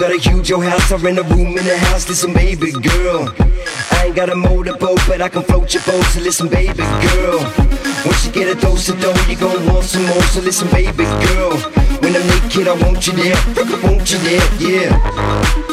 Got a huge old house, I rent a room in the house. Listen, baby girl. I ain't got a motorboat, but I can float your boat. So listen, baby girl. Once you get a dose of dough, you gon' want some more. So listen, baby girl. When I'm naked, I want you there. I want you there, yeah.